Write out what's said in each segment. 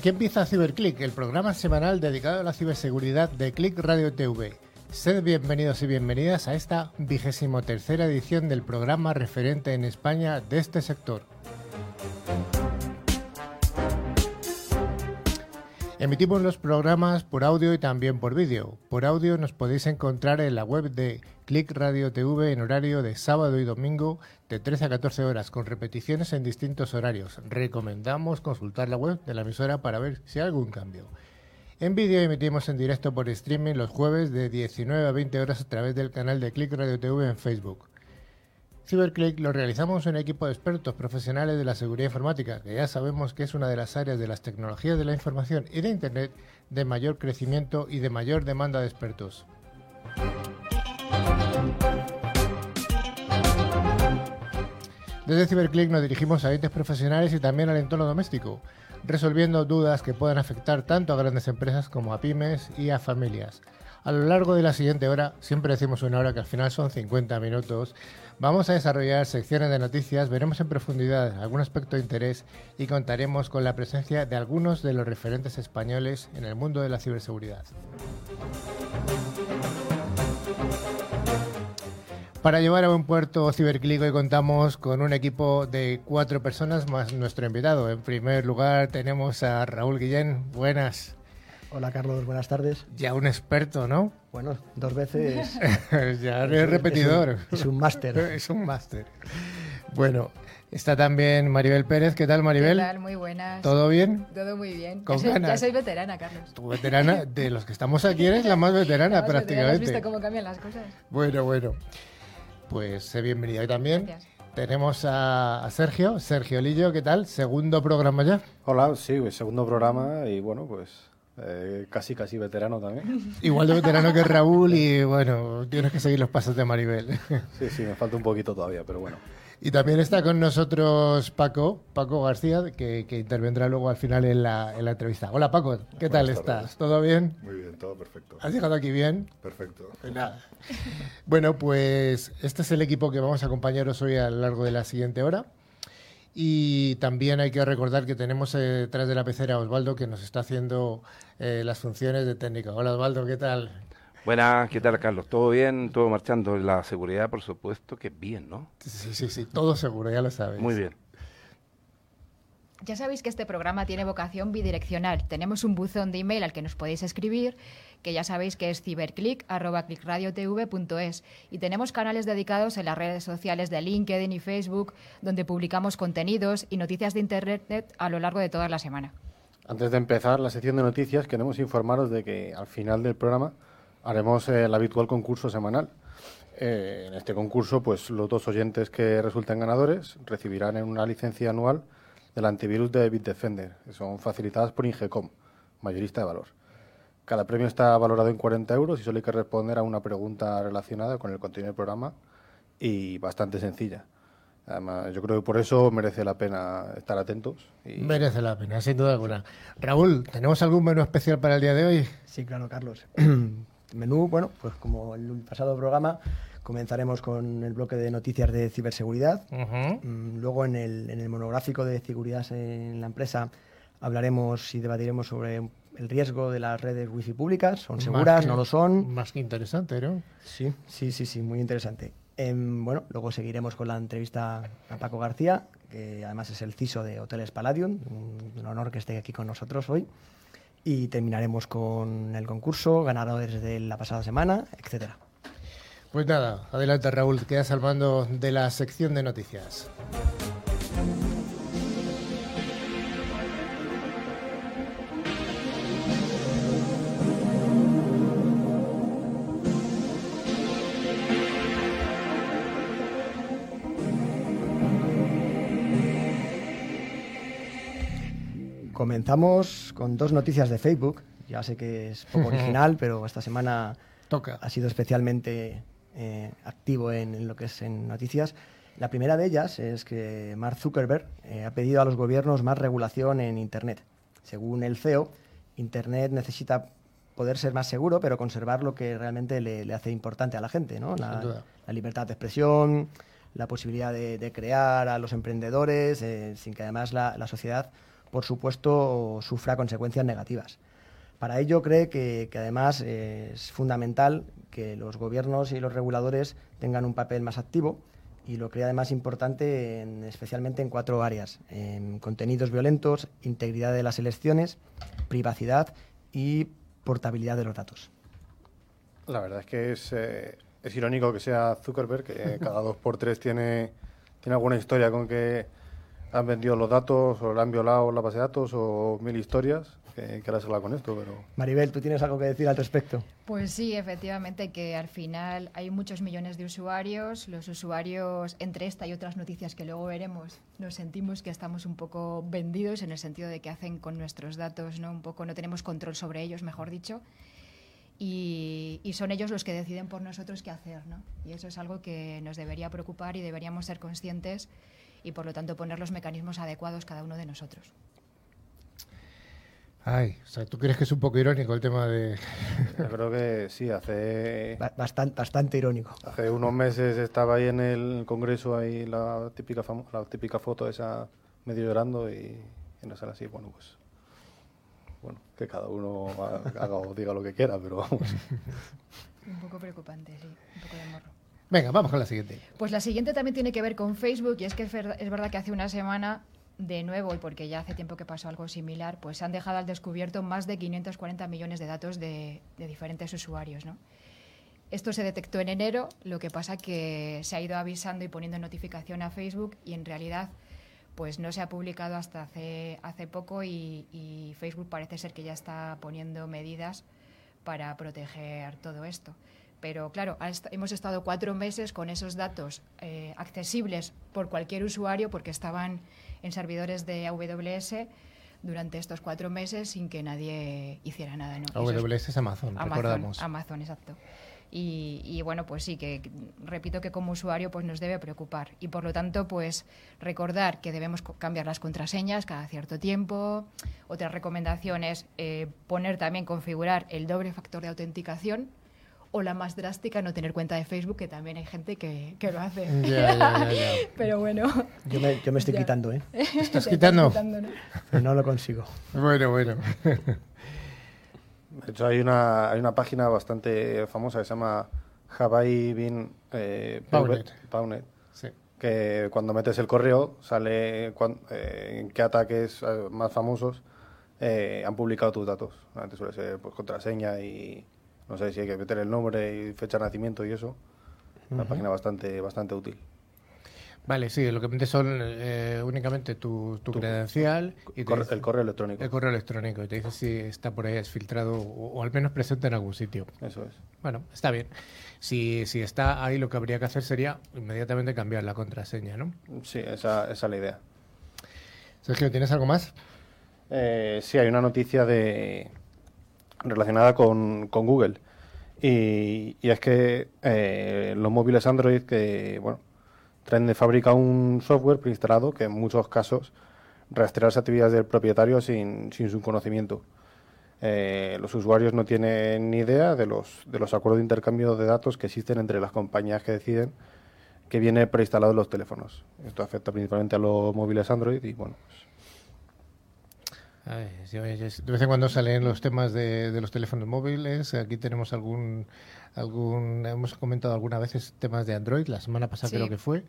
Aquí empieza CiberClick, el programa semanal dedicado a la ciberseguridad de Click Radio TV. Sed bienvenidos y bienvenidas a esta vigésimo tercera edición del programa referente en España de este sector. Emitimos los programas por audio y también por vídeo. Por audio nos podéis encontrar en la web de Click Radio TV en horario de sábado y domingo de 13 a 14 horas, con repeticiones en distintos horarios. Recomendamos consultar la web de la emisora para ver si hay algún cambio. En vídeo emitimos en directo por streaming los jueves de 19 a 20 horas a través del canal de Click Radio TV en Facebook. CyberClick lo realizamos un equipo de expertos profesionales de la seguridad informática, que ya sabemos que es una de las áreas de las tecnologías de la información y de Internet de mayor crecimiento y de mayor demanda de expertos. Desde CyberClick nos dirigimos a entes profesionales y también al entorno doméstico, resolviendo dudas que puedan afectar tanto a grandes empresas como a pymes y a familias. A lo largo de la siguiente hora, siempre decimos una hora que al final son 50 minutos, Vamos a desarrollar secciones de noticias, veremos en profundidad algún aspecto de interés y contaremos con la presencia de algunos de los referentes españoles en el mundo de la ciberseguridad. Para llevar a buen puerto Ciberclick hoy contamos con un equipo de cuatro personas más nuestro invitado. En primer lugar tenemos a Raúl Guillén. Buenas. Hola Carlos, buenas tardes. Ya un experto, ¿no? Bueno, dos veces. ya es repetidor. Es un máster. es un máster. Bueno, está también Maribel Pérez. ¿Qué tal, Maribel? ¿Qué tal? Muy buenas. ¿Todo bien? Todo muy bien. ¿Con ya, soy, ganas? ya soy veterana, Carlos. Tu veterana, de los que estamos aquí, eres la más veterana La más veterana, prácticamente. ¿Has visto cómo cambian las cosas? Bueno, bueno. Pues sé bienvenida. Y también Gracias. tenemos a, a Sergio, Sergio Lillo. ¿Qué tal? Segundo programa ya. Hola, sí, segundo programa y bueno, pues eh, casi casi veterano también. Igual de veterano que Raúl y bueno, tienes que seguir los pasos de Maribel. Sí, sí, me falta un poquito todavía, pero bueno. Y también está con nosotros Paco, Paco García, que, que intervendrá luego al final en la, en la entrevista. Hola Paco, ¿qué tal estás? ¿Todo bien? Muy bien, todo perfecto. ¿Has llegado aquí bien? Perfecto. Pues nada. Bueno, pues este es el equipo que vamos a acompañaros hoy a lo largo de la siguiente hora. Y también hay que recordar que tenemos eh, detrás de la pecera a Osvaldo que nos está haciendo eh, las funciones de técnico. Hola Osvaldo, ¿qué tal? Buenas, ¿qué tal, Carlos? ¿Todo bien? ¿Todo marchando? La seguridad, por supuesto, que bien, ¿no? Sí, sí, sí, todo seguro, ya lo sabes. Muy bien. Ya sabéis que este programa tiene vocación bidireccional. Tenemos un buzón de email al que nos podéis escribir, que ya sabéis que es ciberclick.clickradiotv.es. Y tenemos canales dedicados en las redes sociales de LinkedIn y Facebook, donde publicamos contenidos y noticias de Internet a lo largo de toda la semana. Antes de empezar la sección de noticias, queremos informaros de que al final del programa haremos eh, el habitual concurso semanal. Eh, en este concurso, pues los dos oyentes que resulten ganadores recibirán en una licencia anual del antivirus de Bitdefender, que son facilitadas por Ingecom, mayorista de valor. Cada premio está valorado en 40 euros y solo hay que responder a una pregunta relacionada con el contenido del programa y bastante sencilla. Además, yo creo que por eso merece la pena estar atentos. Y Merece la pena, sin duda alguna. Raúl, ¿tenemos algún menú especial para el día de hoy? Sí, claro, Carlos. Menú, bueno, pues como el pasado programa, comenzaremos con el bloque de noticias de ciberseguridad. Mm, Luego en el, en el monográfico de seguridad en la empresa hablaremos y debatiremos sobre el riesgo de las redes wifi públicas. ¿Son seguras? que- ¿No lo son? Más que interesante, ¿no? Sí, sí, sí, sí, muy interesante. Em, bueno, luego seguiremos con la entrevista a Paco García, que además es el CISO de Hoteles Palladium, un, un honor que esté aquí con nosotros hoy. Y terminaremos con el concurso, ganadores de la pasada semana, etcétera. Pues nada, adelante Raúl, quedas al mando de la sección de noticias. Comenzamos con dos noticias de Facebook. Ya sé que es poco original, pero esta semana Toca. ha sido especialmente eh, activo en, en lo que es en noticias. La primera de ellas es que Mark Zuckerberg eh, ha pedido a los gobiernos más regulación en Internet. Según el CEO, Internet necesita poder ser más seguro, pero conservar lo que realmente le, le hace importante a la gente, ¿no? La, libertad de expresión, la posibilidad de, de crear a los emprendedores, eh, sin que además la, la sociedad por supuesto, sufra consecuencias negativas. Para ello cree que, además es fundamental que los gobiernos y los reguladores tengan un papel más activo y lo cree además importante especialmente en cuatro áreas, en contenidos violentos, integridad de las elecciones, privacidad y portabilidad de los datos. La verdad es que es, eh, es irónico que sea Zuckerberg, que cada dos por tres tiene, tiene alguna historia con que han vendido los datos o le han violado la base de datos o mil historias que, que ahora con esto. Pero... Maribel, ¿tú tienes algo que decir al respecto? Pues sí, efectivamente, que al final hay muchos millones de usuarios. Los usuarios, entre esta y otras noticias que luego veremos, nos sentimos que estamos un poco vendidos en el sentido de que hacen con nuestros datos, ¿no? Un poco no tenemos control sobre ellos, mejor dicho. Y, y, son ellos los que deciden por nosotros qué hacer, ¿no? Y eso es algo que nos debería preocupar y deberíamos ser conscientes y por lo tanto poner los mecanismos adecuados cada uno de nosotros. Ay, o sea, ¿tú crees que es un poco irónico el tema de...? Yo creo que sí, hace... Bastante, bastante irónico. Hace unos meses estaba ahí en el Congreso, ahí la típica, la típica foto esa medio llorando y, no sale así, bueno, pues... Bueno, que cada uno haga o diga lo que quiera, pero vamos. Un poco preocupante, sí, un poco de morro. Venga, vamos con la siguiente. Pues la siguiente también tiene que ver con Facebook y es que es verdad que hace una semana de nuevo, y porque ya hace tiempo que pasó algo similar, pues se han dejado al descubierto más de 540 millones de datos de, diferentes usuarios. Esto se detectó en enero, lo que pasa que se ha ido avisando y poniendo notificación a Facebook y en realidad pues no se ha publicado hasta hace, hace poco y Facebook parece ser que ya está poniendo medidas para proteger todo esto pero claro, hemos estado cuatro meses con esos datos eh, accesibles por cualquier usuario porque estaban en servidores de AWS durante estos cuatro meses sin que nadie hiciera nada. ¿no? AWS es Amazon, Amazon, recordamos. Amazon, exacto. Y, bueno, pues sí, que repito que como usuario pues nos debe preocupar. Y por lo tanto, pues recordar que debemos cambiar las contraseñas cada cierto tiempo. Otra recomendación es eh, poner también, configurar el doble factor de autenticación o la más drástica, no tener cuenta de Facebook, que también hay gente que, que lo hace. Ya, ya, ya, Pero bueno. Yo me, yo me estoy quitando, ¿eh? ¿Te estás quitando? ¿no? no lo consigo. Bueno, bueno. De hecho, hay una, hay una página bastante famosa que se llama Hawaii Bin eh, Paunet. Sí. Que cuando metes el correo sale eh, en qué ataques eh, más famosos eh, han publicado tus datos. Antes suele ser pues, contraseña y no sé si hay que meter el nombre y fecha de nacimiento y eso. Una página bastante, bastante útil. Vale, sí, lo que metes son eh, únicamente tu, tu, credencial y el correo electrónico. El correo electrónico y te dice si está por ahí exfiltrado o, o, al menos presente en algún sitio. Eso es. Bueno, está bien. Si, si está ahí, lo que habría que hacer sería inmediatamente cambiar la contraseña, ¿no? Sí, esa, esa es la idea. Sergio, ¿tienes algo más? Eh, sí, hay una noticia de, relacionada con, con Google. Y, y, es que eh, los móviles Android que bueno, traen de fábrica un software preinstalado que en muchos casos rastrea las actividades del propietario sin, sin su conocimiento. Eh, los usuarios no tienen ni idea de los, de los acuerdos de intercambio de datos que existen entre las compañías que deciden que viene preinstalado en los teléfonos. Esto afecta principalmente a los móviles Android y bueno, pues de vez en cuando salen los temas de, los teléfonos móviles. Aquí tenemos algún, algún, hemos comentado algunas veces temas de Android. La semana pasada creo que fue.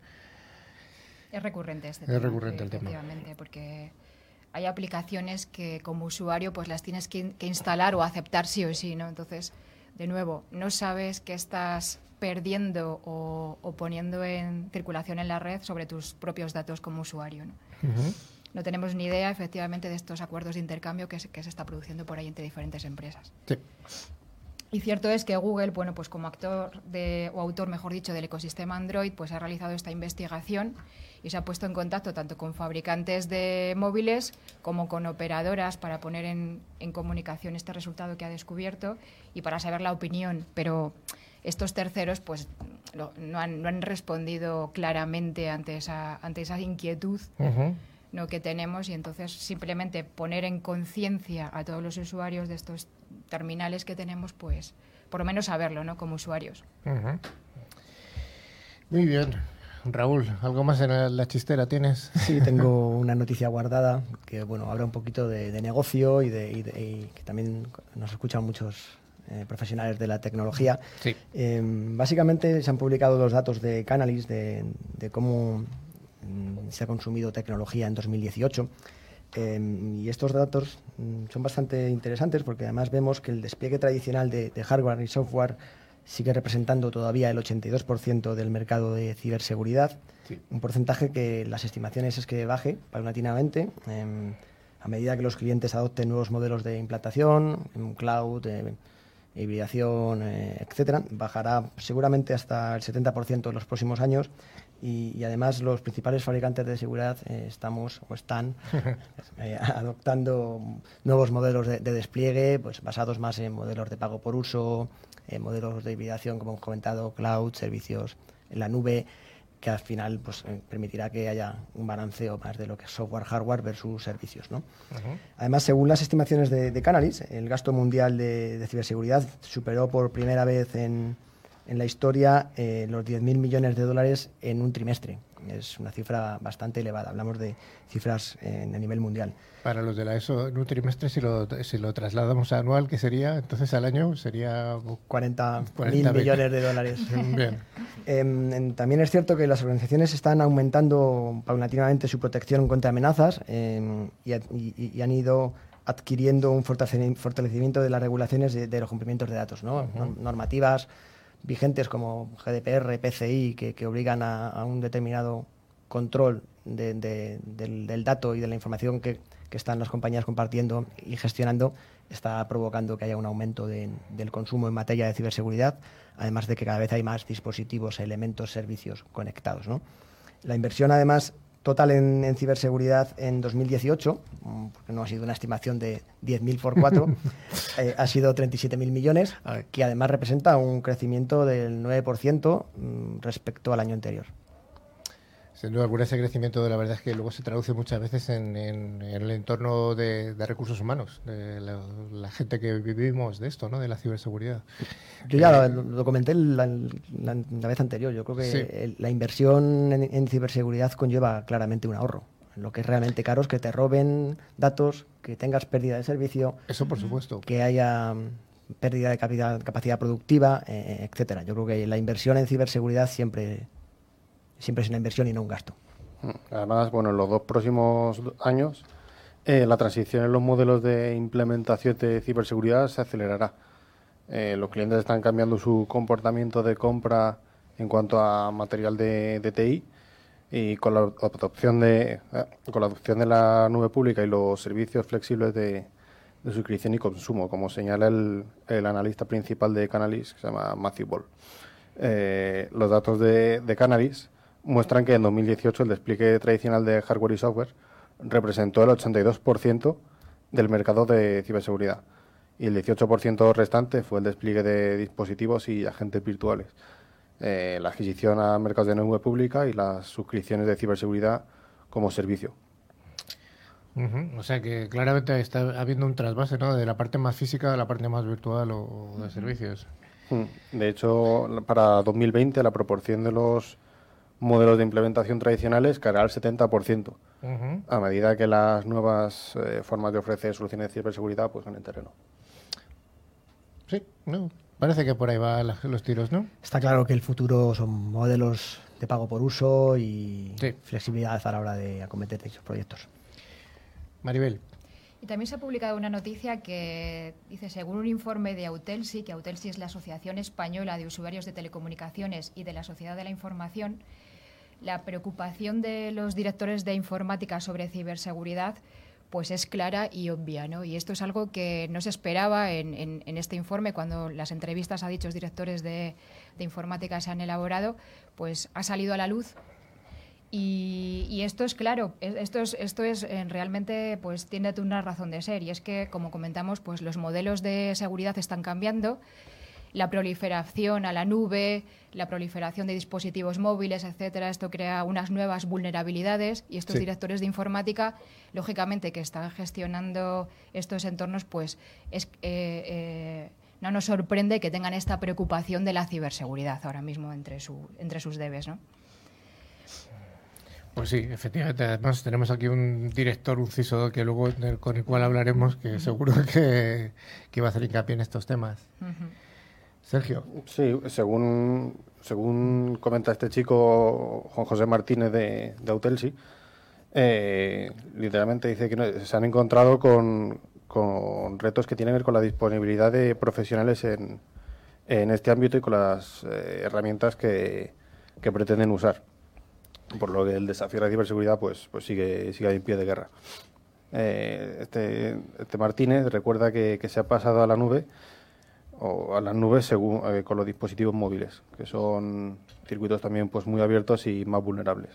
Es recurrente este es tema. recurrente el tema. porque hay aplicaciones que como usuario pues las tienes que, instalar o aceptar sí o sí, ¿no? Entonces, de nuevo, no sabes qué estás perdiendo o, poniendo en circulación en la red sobre tus propios datos como usuario, ¿no? No tenemos ni idea efectivamente de estos acuerdos de intercambio que se, que se está produciendo por ahí entre diferentes empresas. Sí. Y cierto es que Google, bueno, pues como actor de, o autor, mejor dicho, del ecosistema Android, pues ha realizado esta investigación y se ha puesto en contacto tanto con fabricantes de móviles como con operadoras para poner en, en comunicación este resultado que ha descubierto y para saber la opinión. Pero estos terceros, pues lo, no, han, no, han, respondido claramente ante esa, ante esa inquietud. Uh ¿no? que tenemos y entonces simplemente poner en conciencia a todos los usuarios de estos terminales que tenemos, pues por lo menos saberlo, ¿no? Como usuarios. Muy bien. Raúl, ¿algo más en la chistera tienes? Sí, tengo una noticia guardada que bueno habla un poquito de, negocio y, de, que también nos escuchan muchos eh, profesionales de la tecnología. Sí. Em, básicamente se han publicado los datos de Canalis de, cómo mm, se ha consumido tecnología en 2018. Em, y estos datos mm, son bastante interesantes porque además vemos que el despliegue tradicional de hardware y software sigue representando todavía el 82% del mercado de ciberseguridad, un porcentaje que las estimaciones es que baje paulatinamente em, a medida que los clientes adopten nuevos modelos de implantación, en cloud, eh, hibridación, eh, etcétera, bajará seguramente hasta el 70% en los próximos años y, además los principales fabricantes de seguridad eh, estamos o están adoptando nuevos modelos de, de, despliegue pues basados más en modelos de pago por uso, eh, modelos de hibridación, como hemos comentado, cloud, servicios en la nube, que al final pues, eh, permitirá que haya un balanceo más de lo que es software, hardware versus servicios. ¿no? Además, según las estimaciones de, de Canalis, el gasto mundial de, ciberseguridad superó por primera vez en, en la historia eh, los 10.000 millones de dólares en un trimestre. Es una cifra bastante elevada. Hablamos de cifras a nivel mundial. Para los de la ESO, en un trimestre, si lo, si lo trasladamos a anual, ¿qué sería? Entonces al año sería... 40, mil millones de dólares. Bien. Em, también es cierto que las organizaciones están aumentando paulatinamente su protección contra amenazas em, y, han ido adquiriendo un fortalecimiento de las regulaciones de, los cumplimientos de datos, ¿no? normativas vigentes como GDPR, PCI, que, que obligan a, un determinado control del, dato y de la información que están las compañías compartiendo y gestionando está provocando que haya un aumento del consumo en materia de ciberseguridad, además de que cada vez hay más dispositivos, elementos, servicios conectados. La inversión, además, total en, ciberseguridad en 2018, mm, porque no ha sido una estimación de 10.000 por 4, eh, ha sido 37.000 millones, que además representa un crecimiento del 9% mm, respecto al año anterior. Sin duda alguna ese crecimiento, la verdad es que luego se traduce muchas veces en, el entorno de, recursos humanos, de la, gente que vivimos de esto, ¿no? de la ciberseguridad. Yo ya lo, comenté la, vez anterior, yo creo que la inversión en, ciberseguridad conlleva claramente un ahorro. Lo que es realmente caro es que te roben datos, que tengas pérdida de servicio. Eso por supuesto. Que haya pérdida de capacidad, capacidad productiva, eh, etcétera. Yo creo que la inversión en ciberseguridad siempre siempre es una inversión y no un gasto. Mm, además, bueno, en los dos próximos años eh, la transición en los modelos de implementación de ciberseguridad se acelerará. Eh, los clientes están cambiando su comportamiento de compra en cuanto a material de, TI y con la adopción de eh, con la adopción de la nube pública y los servicios flexibles de, suscripción y consumo, como señala el, analista principal de Canalis, que se llama Matthew Ball. los datos de, de muestran que en 2018 el despliegue tradicional de hardware y software representó el 82% del mercado de ciberseguridad y el 18% restante fue el despliegue de dispositivos y agentes virtuales, eh, la adquisición a mercados de nube pública y las suscripciones de ciberseguridad como servicio. O sea que claramente está habiendo un trasvase ¿no? de la parte más física a la parte más virtual o de servicios. Mm. De hecho, para 2020 la proporción de los modelos de implementación tradicionales caerá al 70%, a medida que las nuevas eh, formas de ofrecer soluciones de ciberseguridad pues en el terreno. Sí, no, parece que por ahí van los tiros, ¿no? Está claro que el futuro son modelos de pago por uso y flexibilidad a la hora de acometer dichos proyectos. Maribel. Y también se ha publicado una noticia que dice, según un informe de Autelsi, que Autelsi es la Asociación Española de Usuarios de Telecomunicaciones y de la Sociedad de la Información, la preocupación de los directores de informática sobre ciberseguridad pues es clara y obvia, ¿no? Y esto es algo que no se esperaba en, este informe. Cuando las entrevistas a dichos directores de, informática se han elaborado, pues ha salido a la luz. Y, esto es claro, esto es, esto es eh, realmente, pues tiene una razón de ser, y es que, como comentamos, pues los modelos de seguridad están cambiando la proliferación a la nube, la proliferación de dispositivos móviles, etcétera. Esto crea unas nuevas vulnerabilidades y estos directores de informática, lógicamente, que están gestionando estos entornos, pues es, eh, eh, no nos sorprende que tengan esta preocupación de la ciberseguridad ahora mismo entre, su, entre sus debes, ¿no? Pues sí, efectivamente. Además tenemos aquí un director, un CISO, que luego con el cual hablaremos, que seguro que, que va a hacer hincapié en estos temas. Sergio. Sí, según, según comenta este chico, Juan José Martínez de, de Autelsi, eh, literalmente dice que se han encontrado con, con, retos que tienen que ver con la disponibilidad de profesionales en, en este ámbito y con las eh, herramientas que, que pretenden usar por lo que el desafío de la ciberseguridad pues, pues sigue, sigue en pie de guerra. Eh, este, este, Martínez recuerda que, se ha pasado a la nube o a las nubes según, eh, con los dispositivos móviles, que son circuitos también pues muy abiertos y más vulnerables.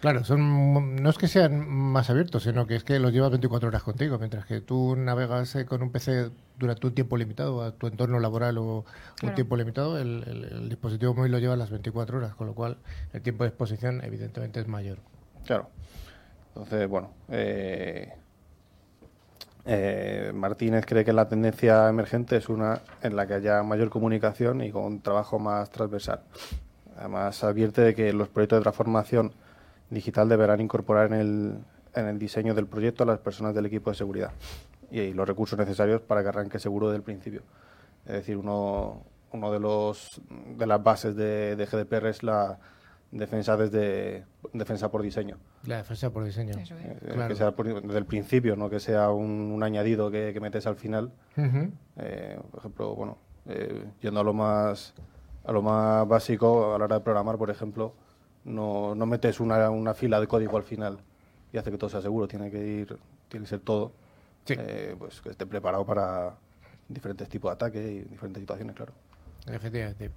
Claro, son, no es que sean más abiertos, sino que es que los llevas 24 horas contigo, mientras que tú navegas eh, con un PC durante un tiempo limitado, a tu entorno laboral o un tiempo limitado, el, dispositivo móvil lo lleva las 24 horas, con lo cual el tiempo de exposición evidentemente es mayor. Claro. Entonces, bueno, eh, eh, Martínez cree que la tendencia emergente es una en la que haya mayor comunicación y con un trabajo más transversal. Además, advierte de que los proyectos de transformación digital deberán incorporar en el, diseño del proyecto a las personas del equipo de seguridad y, los recursos necesarios para que arranque seguro desde el principio. Es decir, uno, uno de los de las bases de, de GDPR es la defensa desde defensa por diseño. La defensa por diseño. Eh, que sea desde el principio, no que sea un, añadido que, metes al final. Eh, por ejemplo, bueno, eh, yendo a lo más a lo más básico a la hora de programar, por ejemplo, no, no metes una, una, fila de código al final y hace que todo sea seguro. Tiene que ir, tiene que ser todo, eh, pues que esté preparado para diferentes tipos de ataques y diferentes situaciones, claro. Efectivamente.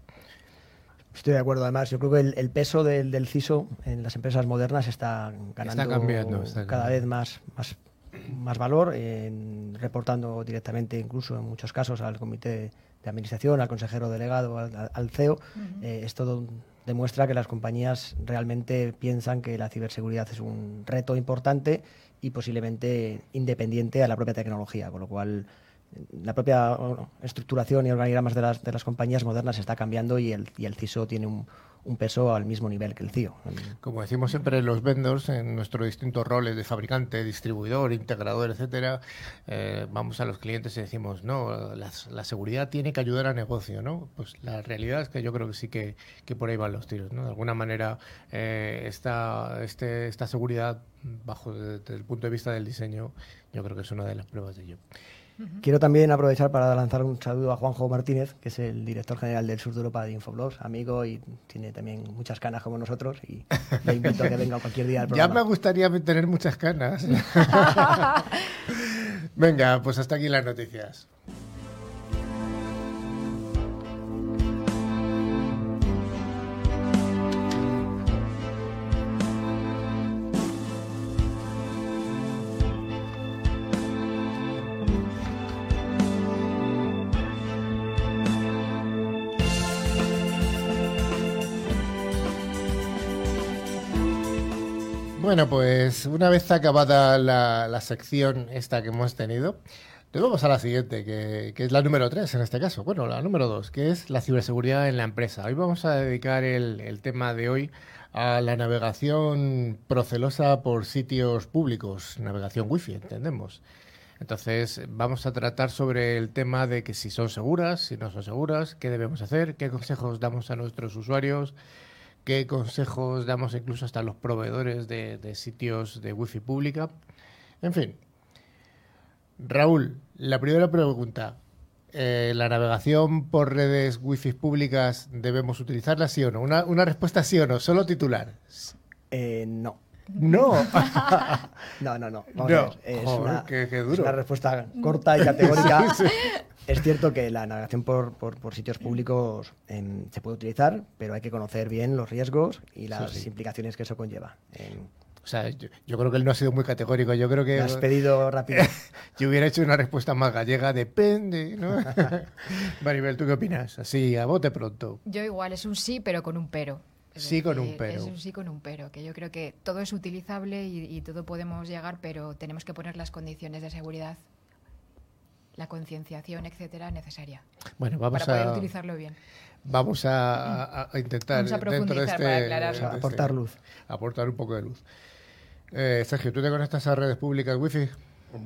Estoy de acuerdo. Además, yo creo que el, peso del, del, CISO en las empresas modernas está ganando está cambiando, cada vez más, más, más valor, en, reportando directamente, incluso en muchos casos, al comité de administración, al consejero delegado, al, CEO. Eh, es todo demuestra que las compañías realmente piensan que la ciberseguridad es un reto importante y posiblemente independiente a la propia tecnología, con lo cual la propia estructuración y organigramas de las, de las compañías modernas está cambiando y el, y el CISO tiene un, un peso al mismo nivel que el CIO. Como decimos siempre los vendors, en nuestros distintos roles de fabricante, distribuidor, integrador, etcétera, eh, vamos a los clientes y decimos, no, la, seguridad tiene que ayudar al negocio, ¿no? Pues la realidad es que yo creo que sí que, que por ahí van los tiros, ¿no? De alguna manera, eh, esta, este, esta seguridad, bajo desde el punto de vista del diseño, yo creo que es una de las pruebas de ello. Quiero también aprovechar para lanzar un saludo a Juanjo Martínez, que es el director general del sur de Europa de Infoblogs, amigo y tiene también muchas canas como nosotros y le invito a que venga cualquier día al programa. Ya me gustaría tener muchas canas. venga, pues hasta aquí las noticias. Bueno, pues una vez acabada la, sección esta que hemos tenido, vamos a la siguiente, que, es la número 3 en este caso. Bueno, la número 2, que es la ciberseguridad en la empresa. Hoy vamos a dedicar el, tema de hoy a la navegación procelosa por sitios públicos, navegación wifi, entendemos. Entonces, vamos a tratar sobre el tema de que si son seguras, si no son seguras, qué debemos hacer, qué consejos damos a nuestros usuarios, qué consejos damos incluso hasta a los proveedores de, sitios de wifi pública. En fin. Raúl, la primera pregunta. Eh, ¿La navegación por redes wifi públicas debemos utilizarla sí o no? Una, una respuesta sí o no, solo titular. Eh, no. No. no, no, no. Es una, una, respuesta corta y categórica. Es cierto que la navegación por, por, sitios públicos em, se puede utilizar, pero hay que conocer bien los riesgos y las implicaciones que eso conlleva. o sea, yo, creo que él no ha sido muy categórico. Yo creo que. has pedido rápido. yo hubiera hecho una respuesta más gallega, depende, ¿no? Maribel, ¿tú qué opinas? Así, a bote pronto. Yo igual, es un sí, pero con un pero. sí con un pero. Es un sí con un pero, que yo creo que todo es utilizable y todo podemos llegar, pero tenemos que poner las condiciones de seguridad la concienciación, etcétera, necesaria. Bueno, vamos para poder a utilizarlo bien. vamos a, intentar Vamos a dentro de profundizar este, para de este- Aportar luz. aportar un poco de luz. Eh, Sergio, ¿tú te conectas a redes públicas wifi?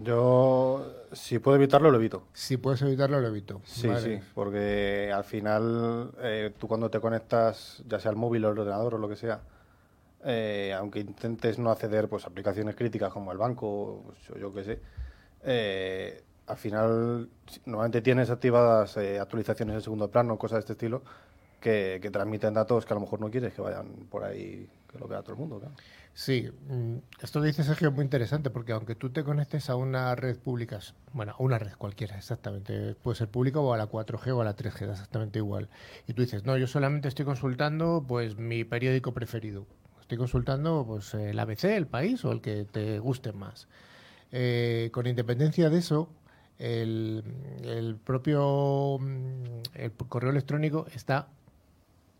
Yo, si puedo evitarlo, lo evito. Si puedes evitarlo, lo evito. Sí, Vale. sí, porque al final eh, tú cuando te conectas, ya sea al móvil o al ordenador o lo que sea, eh, aunque intentes no acceder pues, a aplicaciones críticas como el banco pues, o yo qué sé, eh, al final normalmente tienes activadas eh, actualizaciones en segundo plano, cosas de este estilo, que, transmiten datos que a lo mejor no quieres que vayan por ahí, que lo vea todo el mundo. claro. Sí, mm, esto que dice Sergio es muy interesante porque aunque tú te conectes a una red pública, bueno, a una red cualquiera, exactamente, puede ser pública o a la 4G o a la 3G, da exactamente igual. Y tú dices, no, yo solamente estoy consultando pues mi periódico preferido. Estoy consultando pues el ABC, el país o el que te guste más. Eh, con independencia de eso, el, propio mm, el correo electrónico está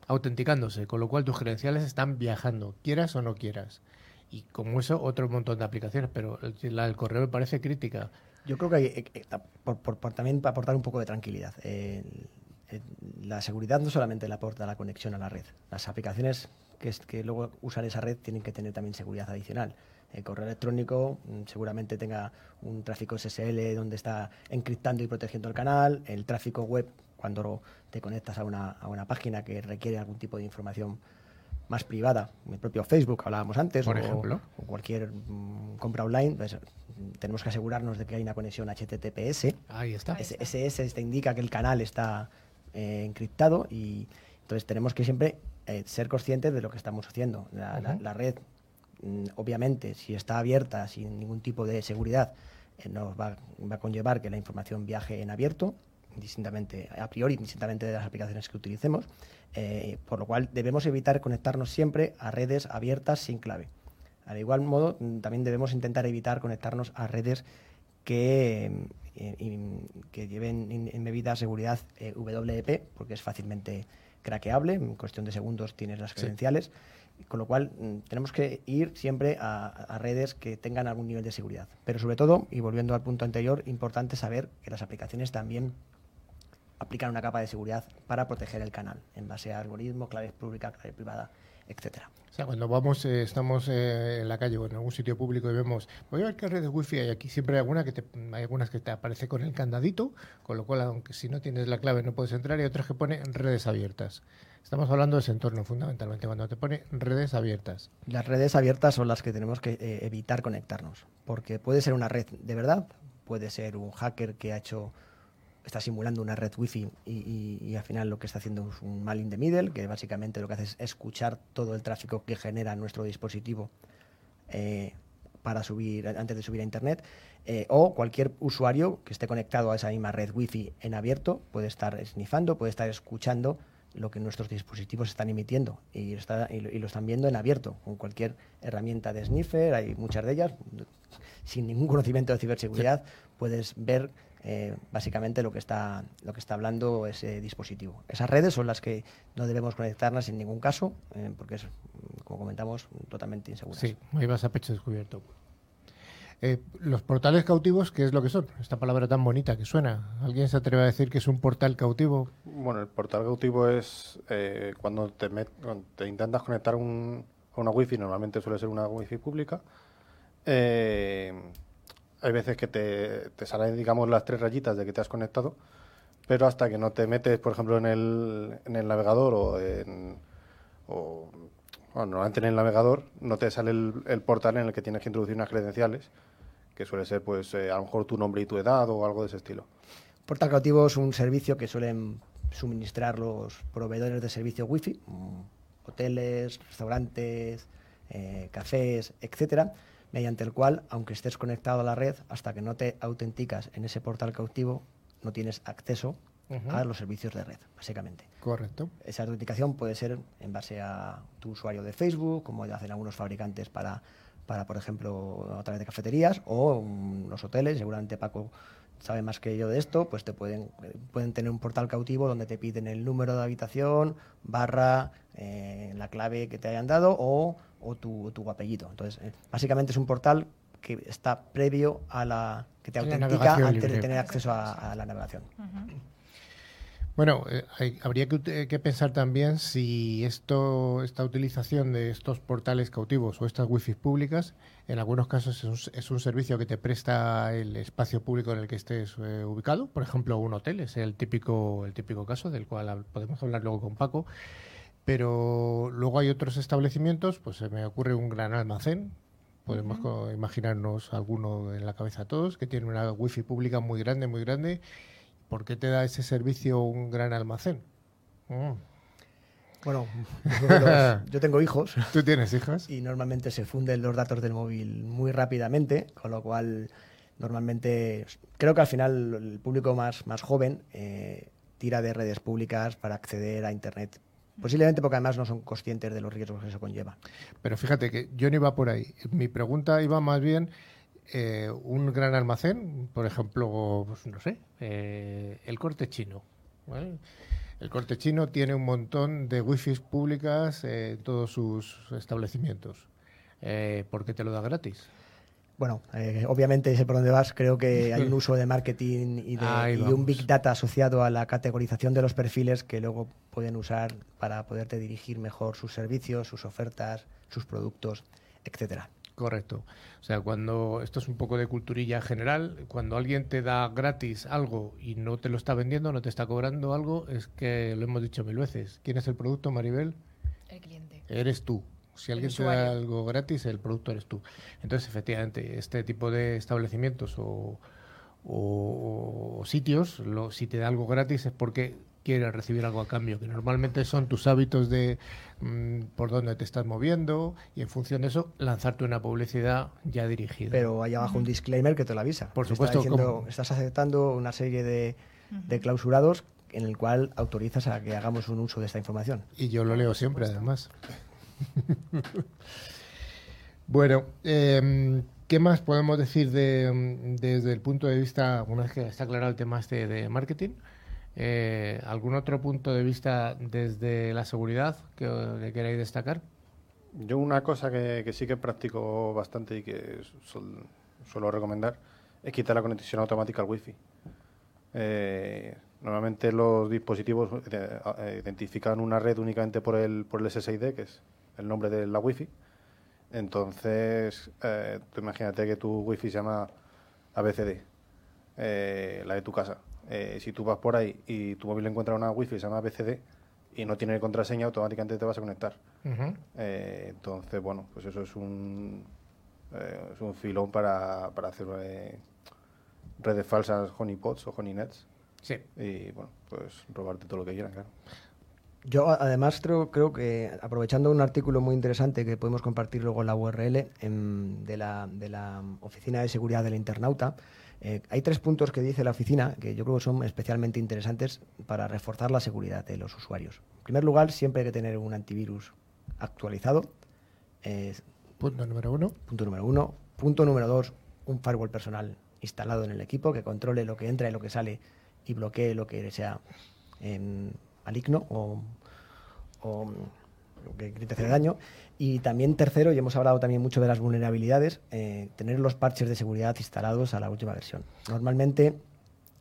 autenticándose, con lo cual tus credenciales están viajando, quieras o no quieras. Y como eso, otro montón de aplicaciones, pero la del correo me parece crítica. Yo creo que hay, eh, eh, por, por- también para aportar un poco de tranquilidad. la seguridad no solamente le aporta la conexión a la red. Las aplicaciones que, es- que luego usan esa red tienen que tener también seguridad adicional. El correo electrónico mm, seguramente tenga un tráfico SSL donde está encriptando y protegiendo el canal. El tráfico web, cuando te conectas a una, a una página que requiere algún tipo de información más privada, el propio Facebook, hablábamos antes, Por o, ejemplo. o cualquier mm, compra online, pues, mm, tenemos que asegurarnos de que hay una conexión HTTPS. Ahí está. SS te indica que el canal está eh, encriptado y entonces tenemos que siempre eh, ser conscientes de lo que estamos haciendo. La, red, obviamente, si está abierta sin ningún tipo de seguridad, eh, nos va, va a conllevar que la información viaje en abierto, distintamente, a priori, distintamente de las aplicaciones que utilicemos, eh, por lo cual debemos evitar conectarnos siempre a redes abiertas sin clave. Al igual modo, mm, también debemos intentar evitar conectarnos a redes que, eh, in- que lleven in- embebida seguridad eh, WEP, porque es fácilmente craqueable, en cuestión de segundos tienes las Sí. Con lo cual mm, tenemos que ir siempre a, redes que tengan algún nivel de seguridad. Pero sobre todo, y volviendo al punto anterior, importante saber que las aplicaciones también aplican una capa de seguridad para proteger el canal, en base a algoritmo, clave pública, clave privada, etcétera. O sea, cuando vamos, eh, estamos eh, en la calle o en algún sitio público y vemos, voy a ver qué redes wifi hay aquí. Siempre hay, alguna que te, hay algunas que te aparece con el candadito, con lo cual, aunque si no tienes la clave no puedes entrar, y otras que pone redes abiertas. Estamos hablando de ese entorno fundamentalmente, cuando te pone redes abiertas. Las redes abiertas son las que tenemos que eh, evitar conectarnos, porque puede ser una red de verdad, puede ser un hacker que ha hecho, está simulando una red wifi y, y- al final lo que está haciendo es un mal in the middle, que básicamente lo que hace es escuchar todo el tráfico que genera nuestro dispositivo eh, para subir antes de subir a internet, eh, o cualquier usuario que esté conectado a esa misma red wifi en abierto puede estar snifando, puede estar escuchando lo que nuestros dispositivos están emitiendo y, está- y lo, y lo están viendo en abierto con cualquier herramienta de sniffer, hay muchas de ellas, sin ningún conocimiento de ciberseguridad puedes ver eh, básicamente lo que está lo que está hablando ese dispositivo. Esas redes son las que no debemos conectarlas en ningún caso eh, porque es, como comentamos, totalmente inseguras. Sí, ahí vas a pecho descubierto. Eh, los portales cautivos, ¿qué es lo que son? Esta palabra tan bonita que suena. ¿Alguien se atreve a decir que es un portal cautivo? Bueno, el portal cautivo es eh, cuando, te met- te intentas conectar un- a una wifi, normalmente suele ser una wifi pública. eh, hay veces que te, te salen, digamos, las tres rayitas de que te has conectado, pero hasta que no te metes, por ejemplo, en el, en el navegador o en. O, bueno, normalmente en el navegador no te sale el, portal en el que tienes que introducir unas credenciales, que suele ser, pues, eh, a lo mejor tu nombre y tu edad o algo de ese estilo. Portal cautivo es un servicio que suelen suministrar los proveedores de servicio wifi, mm, hoteles, restaurantes, eh, cafés, etcétera, mediante el cual, aunque estés conectado a la red, hasta que no te autenticas en ese portal cautivo, no tienes acceso A los servicios de red, básicamente. Correcto. Esa autenticación puede ser en base a tu usuario de Facebook, como hacen algunos fabricantes para, para por ejemplo, a través de cafeterías o mm, los hoteles. Seguramente Paco sabe más que yo de esto, pues te pueden, pueden tener un portal cautivo donde te piden el número de habitación, barra, eh, la clave que te hayan dado o, o tu, tu apellido. Entonces, eh, básicamente es un portal que está previo a la que te la autentica antes libre. de tener acceso a, a la navegación. Bueno, eh, hay- habría que, ut- que pensar también si esto, esta utilización de estos portales cautivos o estas wifi públicas, en algunos casos es un, es un servicio que te presta el espacio público en el que estés eh, ubicado. Por ejemplo, un hotel es el típico, el típico caso del cual podemos hablar luego con Paco. Pero luego hay otros establecimientos, pues se me ocurre un gran almacén. Podemos imaginarnos alguno en la cabeza todos que tiene una wifi pública muy grande, muy grande. ¿Por qué te da ese servicio un gran almacén? Mm. Bueno, yo tengo hijos ¿Tú tienes hijas? y normalmente se funden los datos del móvil muy rápidamente, con lo cual normalmente creo que al final el público más, más joven eh, tira de redes públicas para acceder a Internet. Posiblemente porque además no son conscientes de los riesgos que eso conlleva. Pero fíjate que yo no iba por ahí. Mi pregunta iba más bien eh, un gran almacén, por ejemplo, pues, no sé, eh, el corte chino. ¿vale? El corte chino tiene un montón de wifi públicas eh, en todos sus establecimientos. Eh, ¿Por qué te lo da gratis? Bueno, eh, obviamente sé por dónde vas. Creo que hay un uso de marketing y, de, y un big data asociado a la categorización de los perfiles que luego pueden usar para poderte dirigir mejor sus servicios, sus ofertas, sus productos, etcétera. Correcto. O sea, cuando esto es un poco de culturilla general, cuando alguien te da gratis algo y no te lo está vendiendo, no te está cobrando algo, es que lo hemos dicho mil veces. ¿Quién es el producto, Maribel? El cliente. Eres tú. Si alguien te da algo gratis, el producto eres tú. Entonces, efectivamente, este tipo de establecimientos o, o- o sitios, lo- si te da algo gratis es porque quieres recibir algo a cambio, que normalmente son tus hábitos de mm, por dónde te estás moviendo y en función de eso lanzarte una publicidad ya dirigida. Pero hay abajo un disclaimer que te lo avisa. Por está supuesto, diciendo, estás aceptando una serie de, de clausurados en el cual autorizas a que hagamos un uso de esta información. Y yo lo leo siempre, además. bueno, em, ¿qué más podemos decir de, em, desde el punto de vista, una vez que está aclarado el tema este de marketing? Eh, ¿Algún otro punto de vista desde la seguridad que, que queráis destacar? Yo una cosa que, sí que practico bastante y que suelo recomendar es quitar la conexión automática al wifi. Eh, normalmente los dispositivos eh, eh, identifican una red únicamente por el, por el SSID, que es el nombre de la wifi. Entonces, eh, imagínate que tu wifi se llama ABCD, eh, la de tu casa. Eh, si tú vas por ahí y tu móvil encuentra una wifi que se llama ABCD y no tiene contraseña, automáticamente te vas a conectar. Eh, entonces, bueno, pues eso es un, eh, es un filón para, para hacer eh, redes falsas honeypots o honeynets Sí. y, bueno, pues robarte todo lo que quieran, claro. Yo además creo, creo que aprovechando un artículo muy interesante que podemos compartir luego en la URL em, de, la, de la Oficina de Seguridad del Internauta, eh, hay tres puntos que dice la oficina que yo creo que son especialmente interesantes para reforzar la seguridad de los usuarios. En primer lugar, siempre hay que tener un antivirus actualizado. eh, Punto número uno. Punto número uno. Punto número dos, un firewall personal instalado en el equipo que controle lo que entra y lo que sale y bloquee lo que sea em, maligno o, que quiere hacer daño. Y también tercero, y hemos hablado también mucho de las vulnerabilidades, eh, tener los parches de seguridad instalados a la última versión. Normalmente,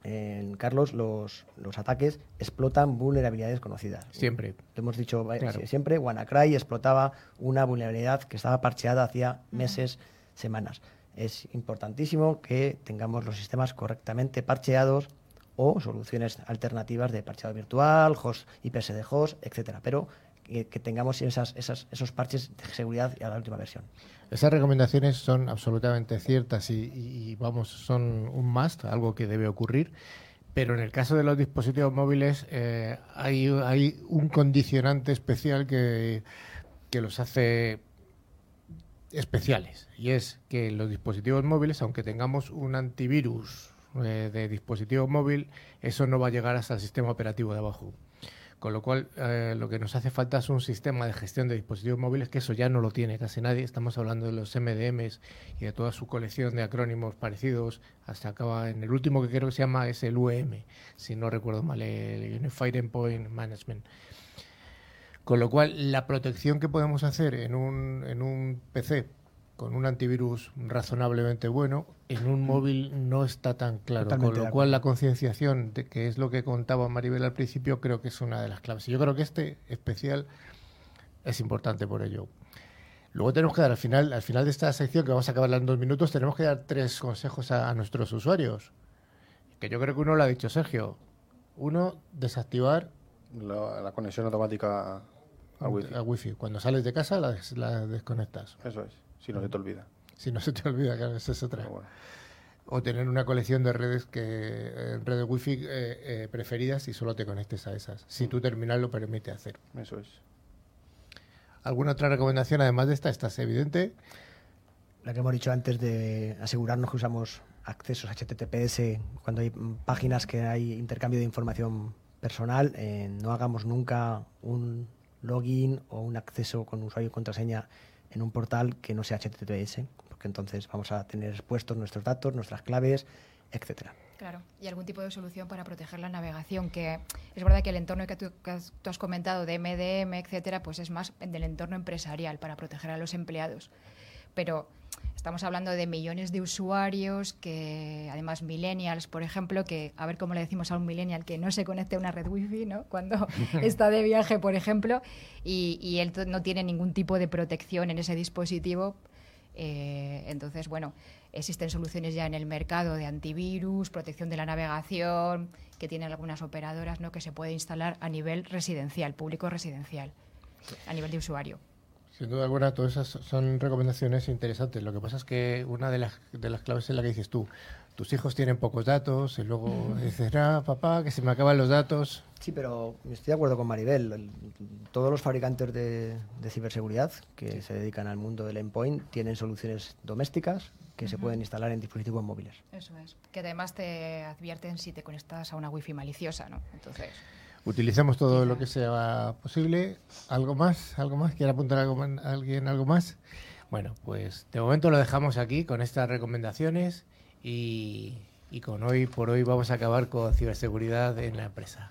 en Carlos, los, los ataques explotan vulnerabilidades conocidas. Siempre. Lo hemos dicho eh, Claro. siempre, WannaCry explotaba una vulnerabilidad que estaba parcheada hacía meses, semanas. Es importantísimo que tengamos los sistemas correctamente parcheados o soluciones alternativas de parcheado virtual, host, IPS de host, etcétera, pero que, tengamos esas, esas- esos parches de seguridad a la última versión. Esas recomendaciones son absolutamente ciertas y, vamos, son un must, algo que debe ocurrir. Pero en el caso de los dispositivos móviles eh, hay, hay un condicionante especial que, que los hace especiales. Y es que los dispositivos móviles, aunque tengamos un antivirus eh, de dispositivo móvil, eso no va a llegar hasta el sistema operativo de abajo. Con lo cual, eh, lo que nos hace falta es un sistema de gestión de dispositivos móviles, que eso ya no lo tiene casi nadie. Estamos hablando de los MDMs y de toda su colección de acrónimos parecidos. Hasta acaba en el último que creo que se llama es el UEM, si no recuerdo mal, el Unified Endpoint Management. Con lo cual, la protección que podemos hacer en un, en un PC con un antivirus razonablemente bueno, en un móvil no está tan claro. Totalmente con lo cual la concienciación, de que es lo que contaba Maribel al principio, creo que es una de las claves. Y yo creo que este especial es importante por ello. Luego tenemos que dar al final, al final de esta sección, que vamos a acabarla en dos minutos, tenemos que dar tres consejos a, a nuestros usuarios. Que yo creo que uno lo ha dicho Sergio. Uno, desactivar La, la conexión automática al wifi. al wifi. Cuando sales de casa la, des- la desconectas. Eso es, si no se te olvida. Si no se te olvida, que esa es otra. Bueno. O tener una colección de redes que eh, redes wifi eh, eh, preferidas y solo te conectes a esas. Si tu terminal lo permite hacer. Eso es. ¿Alguna otra recomendación además de esta? Esta es evidente. La que hemos dicho antes de asegurarnos que usamos accesos HTTPS cuando hay mm, páginas que hay intercambio de información personal, eh, no hagamos nunca un login o un acceso con usuario y contraseña en un portal que no sea HTTPS, porque entonces vamos a tener expuestos nuestros datos, nuestras claves, etcétera. Claro, y algún tipo de solución para proteger la navegación, que es verdad que el entorno que tú, que has- comentado de MDM, etcétera, pues es más del entorno empresarial para proteger a los empleados. Pero estamos hablando de millones de usuarios que, además, millennials, por ejemplo, que a ver cómo le decimos a un millennial que no se conecte a una red wifi, ¿no? Cuando está de viaje, por ejemplo, y, y él no tiene ningún tipo de protección en ese dispositivo. Eh, entonces, bueno, existen soluciones ya en el mercado de antivirus, protección de la navegación, que tienen algunas operadoras, ¿no? Que se puede instalar a nivel residencial, público residencial, a nivel de usuario. Sin duda alguna, todas esas son recomendaciones interesantes. Lo que pasa es que una de las, de las claves es la que dices tú. Tus hijos tienen pocos datos y luego dices, ah, papá, que se me acaban los datos. Sí, pero estoy de acuerdo con Maribel. El- todos los fabricantes de, de ciberseguridad que se dedican al mundo del endpoint tienen soluciones domésticas que se pueden instalar en dispositivos móviles. Eso es. Que además te advierten si te conectas a una wifi maliciosa, ¿no? Entonces, Utilicemos todo lo que sea posible. ¿Algo más? ¿Algo más? ¿Quiere apuntar algo más- alguien algo más? Bueno, pues de momento lo dejamos aquí con estas recomendaciones y, y con hoy por hoy vamos a acabar con ciberseguridad en la empresa.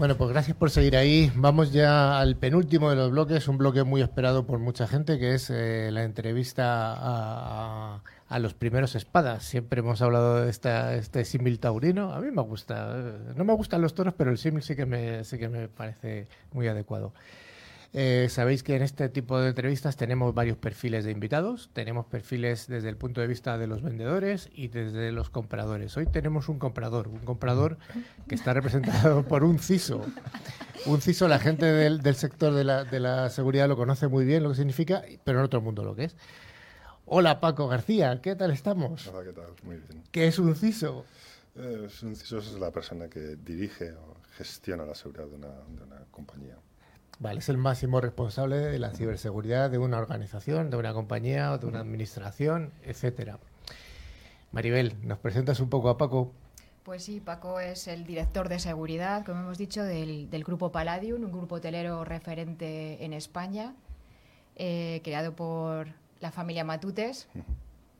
Bueno, pues gracias por seguir ahí. Vamos ya al penúltimo de los bloques, un bloque muy esperado por mucha gente, que es eh, la entrevista a, los primeros espadas. Siempre hemos hablado de esta, este símil taurino. A mí me gusta. eh, No me gustan los toros, pero el símil sí que me, sí que me parece muy adecuado. Eh, Sabéis que en este tipo de entrevistas tenemos varios perfiles de invitados. Tenemos perfiles desde el punto de vista de los vendedores y desde los compradores. Hoy tenemos un comprador, un comprador que está representado por un CISO. Un CISO, la gente del, del sector de la, de la seguridad lo conoce muy bien lo que significa, pero en otro mundo lo que es. Hola Paco García, ¿qué tal estamos? Hola, ¿qué tal? Muy bien. ¿Qué es un CISO? Eh, un CISO es la persona que dirige o gestiona la seguridad de una, de una compañía. Vale, es el máximo responsable de la ciberseguridad de una organización, de una compañía o de una administración, etcétera. Maribel, ¿nos presentas un poco a Paco? Pues sí, Paco es el director de seguridad, como hemos dicho, del, del grupo Palladium, un grupo hotelero referente en España, eh, creado por la familia Matutes,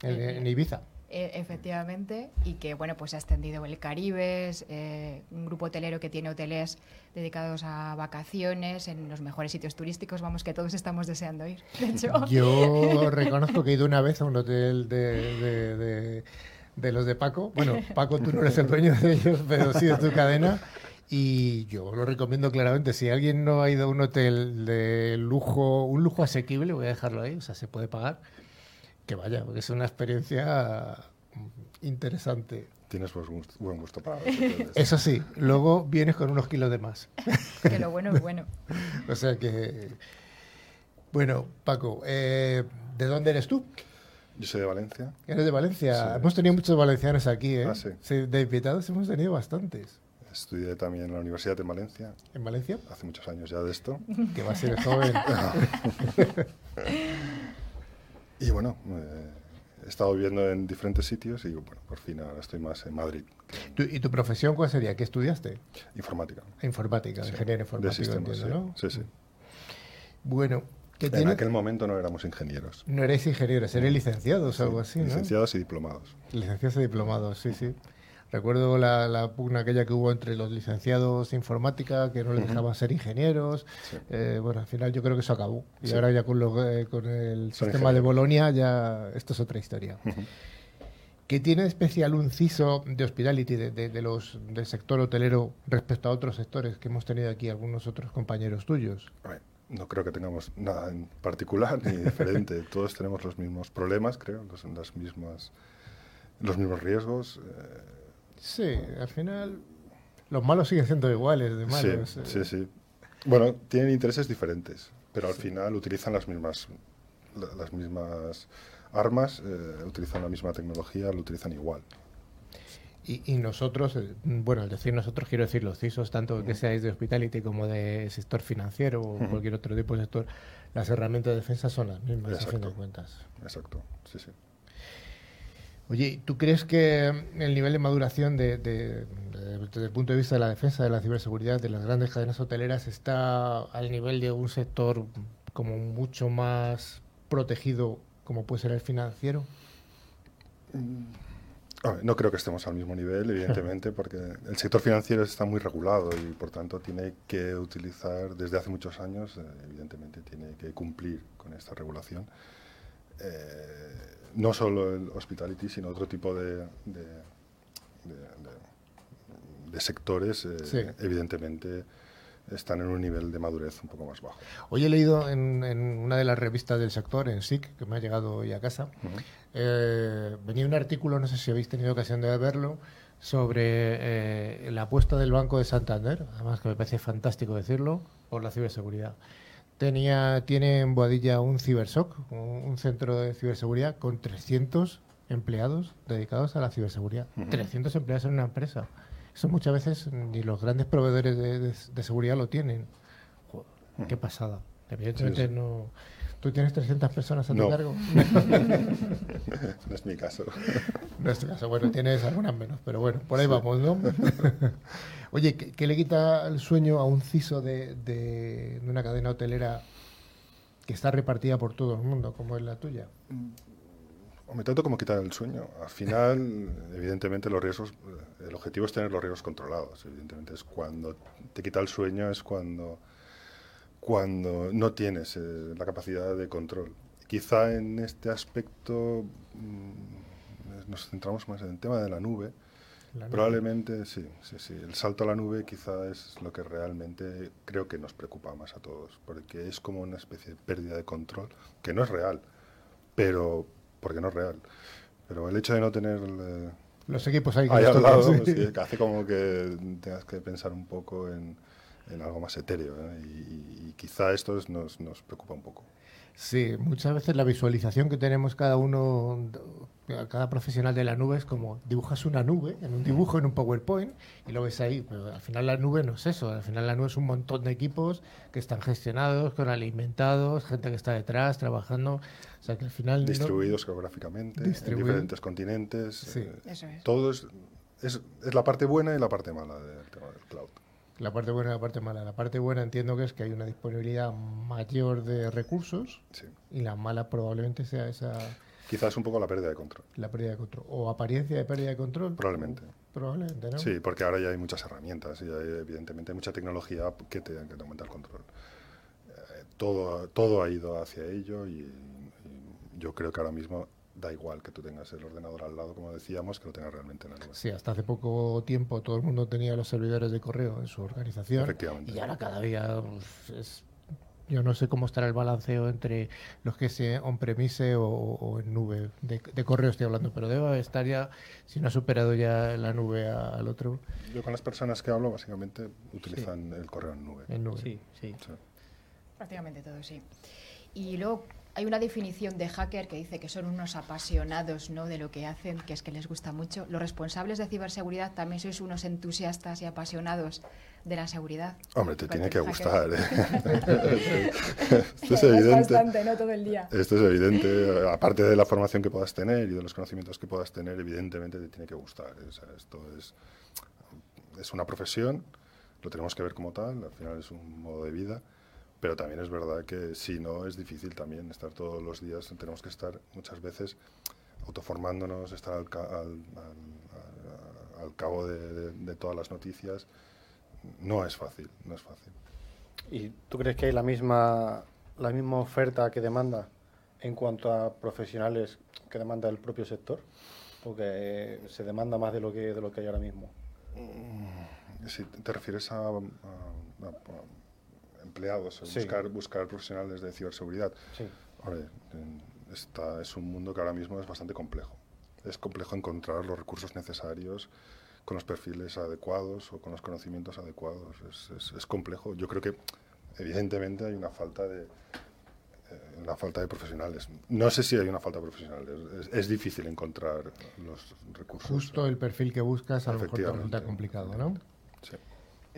En, en Ibiza. Eh, efectivamente, y que bueno, pues ha extendido el Caribe, eh, un grupo hotelero que tiene hoteles dedicados a vacaciones en los mejores sitios turísticos, vamos, que todos estamos deseando ir. De hecho, Yo reconozco que he ido una vez a un hotel de, de- de- de los de Paco. Bueno, Paco, tú no eres el dueño de ellos, pero sí de tu cadena. Y yo lo recomiendo claramente. Si alguien no ha ido a un hotel de lujo, un lujo asequible, voy a dejarlo ahí, o sea, se puede pagar, que vaya, porque es una experiencia interesante. Tienes pues, buen gusto para. Eso sí, luego vienes con unos kilos de más. que lo bueno es bueno. O sea que. Bueno, Paco, eh, ¿de dónde eres tú? Yo soy de Valencia. Eres de Valencia. Sí. Hemos tenido muchos valencianos aquí, ¿eh? Ah, sí. de invitados hemos tenido bastantes. Estudié también en la Universidad de Valencia, ¿En Valencia? hace muchos años ya de esto. Que va a ser joven. Y bueno, eh, he estado viviendo en diferentes sitios y bueno, por fin ahora estoy más en Madrid. que ¿Tu- ¿Y tu profesión cuál sería? ¿Qué estudiaste? informática. Informática, Sí, ingeniero de informático, sistemas, entiendo, ¿no? sí. Sí, sí. Bueno, En tiene- aquel momento no éramos ingenieros. No erais ingenieros, erais licenciados o algo así, ¿no? Licenciados y diplomados. Licenciados y diplomados, sí, sí. Recuerdo la, la pugna aquella que hubo entre los licenciados de informática, que no les dejaban ser ingenieros. Sí. Eh, bueno, al final yo creo que eso acabó. Y Sí. ahora ya con, lo- eh, con el sistema de. Bolonia ya esto es otra historia. ¿Qué tiene especial un CISO de hospitality de, de- de los, del sector hotelero respecto a otros sectores que hemos tenido aquí algunos otros compañeros tuyos? A ver, no creo que tengamos nada en particular ni diferente. Todos tenemos los mismos problemas, creo, los, las mismas, los mismos riesgos. eh, Sí, al final los malos siguen siendo iguales de malos. sí, eh. sí, sí. Bueno, tienen intereses diferentes, pero al final utilizan las mismas, la- las mismas armas, eh, utilizan la misma tecnología, lo utilizan igual. Y, y nosotros, eh, bueno, al decir nosotros quiero decir los CISOs, tanto que seáis de hospitality como de sector financiero o cualquier otro tipo de sector, las herramientas de defensa son las mismas, a fin de Exacto. cuentas. Exacto, sí, sí. Oye, ¿tú crees que el nivel de maduración de, de- de- desde el punto de vista de la defensa de la ciberseguridad de las grandes cadenas hoteleras está al nivel de un sector como mucho más protegido como puede ser el financiero? Ver, no creo que estemos al mismo nivel, evidentemente, porque el sector financiero está muy regulado y, por tanto, tiene que utilizar, desde hace muchos años, eh, evidentemente, tiene que cumplir con esta regulación. Eh, no solo el hospitality, sino otro tipo de, de, de- de- sectores, eh, Sí. evidentemente, están en un nivel de madurez un poco más bajo. Hoy he leído en, en una de las revistas del sector, en SIC, que me ha llegado hoy a casa, eh, venía un artículo, no sé si habéis tenido ocasión de verlo, sobre eh, la apuesta del Banco de Santander, además que me parece fantástico decirlo, por la ciberseguridad. Tenía, tiene en Boadilla un cibersoc, un, un centro de ciberseguridad con 300 empleados dedicados a la ciberseguridad. 300 empleados en una empresa. Eso muchas veces ni los grandes proveedores de, de- de seguridad lo tienen. Joder, qué pasada. Evidentemente Sí, sí. no... ¿Tú tienes 300 personas a tu cargo? no es mi caso. No es tu caso, bueno, tienes algunas menos, pero bueno, por ahí vamos, ¿no? Oye, ¿qué, le quita el sueño a un CISO de, de- de una cadena hotelera que está repartida por todo el mundo, como es la tuya? Me tanto como quitar el sueño. Al final, evidentemente, los riesgos, el objetivo es tener los riesgos controlados. Evidentemente, es cuando te quita el sueño, es cuando, cuando no tienes eh, la capacidad de control. Quizá en este aspecto mm, nos centramos más en el tema de la nube. Probablemente sí, sí, sí. El salto a la nube quizá es lo que realmente creo que nos preocupa más a todos, porque es como una especie de pérdida de control, que no es real, pero porque no es real. Pero el hecho de no tener eh, Los equipos ahí que ahí nos al lado sí. pues, hace como que tengas que pensar un poco en, en algo más etéreo, ¿eh? y, y quizá esto es- nos, nos preocupa un poco. Sí, muchas veces la visualización que tenemos cada uno, cada profesional de la nube es como dibujas una nube en un dibujo, en un PowerPoint y lo ves ahí. Pero al final la nube no es eso, al final la nube es un montón de equipos que están gestionados, con alimentados, gente que está detrás trabajando. O sea que al final... no- Distribuidos geográficamente, en diferentes continentes. Sí. eh, Eso es. todo es, es, es la parte buena y la parte mala del tema del cloud. La parte buena y la parte mala. La parte buena entiendo que es que hay una disponibilidad mayor de recursos Sí. y la mala probablemente sea esa Quizás un poco la pérdida de control. la pérdida de control. O apariencia de pérdida de control. Probablemente. Probablemente, ¿no? Sí, porque ahora ya hay muchas herramientas y hay, evidentemente mucha tecnología que te, que te aumenta el control. Eh, todo, todo ha ido hacia ello y, y yo creo que ahora mismo da igual que tú tengas el ordenador al lado, como decíamos, que lo tengas realmente en la nube. Sí, hasta hace poco tiempo todo el mundo tenía los servidores de correo en su organización. Efectivamente. Y ahora cada día pues, es... Yo no sé cómo estará el balanceo entre los que se on-premise o, o en nube. De, de correo estoy hablando, pero debe estar ya, si no ha superado ya la nube a- al otro, Yo con las personas que hablo básicamente utilizan el correo en nube. en nube. Sí, sí. Sí. Prácticamente todo, sí. Y luego hay una definición de hacker que dice que son unos apasionados ¿no? de lo que hacen, que es que les gusta mucho. Los responsables de ciberseguridad también sois unos entusiastas y apasionados de la seguridad. Hombre, te tiene que gustar. ¿eh? Esto es evidente. bastante, ¿no? Todo el día. Esto es evidente, aparte de la formación que puedas tener y de los conocimientos que puedas tener, evidentemente te tiene que gustar. O sea, esto es, es una profesión, lo tenemos que ver como tal, al final es un modo de vida, pero también es verdad que si no es difícil también estar todos los días, tenemos que estar muchas veces autoformándonos, estar al, al, al, cabo de, de, todas las noticias. No es fácil, no es fácil. ¿Y tú crees que hay la misma, la misma oferta que demanda en cuanto a profesionales que demanda el propio sector? Porque se demanda más de lo que, de lo que hay ahora mismo. Mm, si te refieres a, empleados, buscar, buscar profesionales de ciberseguridad. Sí. esta es un mundo que ahora mismo es bastante complejo. Es complejo encontrar los recursos necesarios con los perfiles adecuados o con los conocimientos adecuados. Es, es, complejo. Yo creo que evidentemente hay una falta de eh, una falta de profesionales. No sé si hay una falta de profesionales. Es, difícil encontrar los recursos. Justo el perfil que buscas a lo mejor te resulta complicado, ¿no? Sí.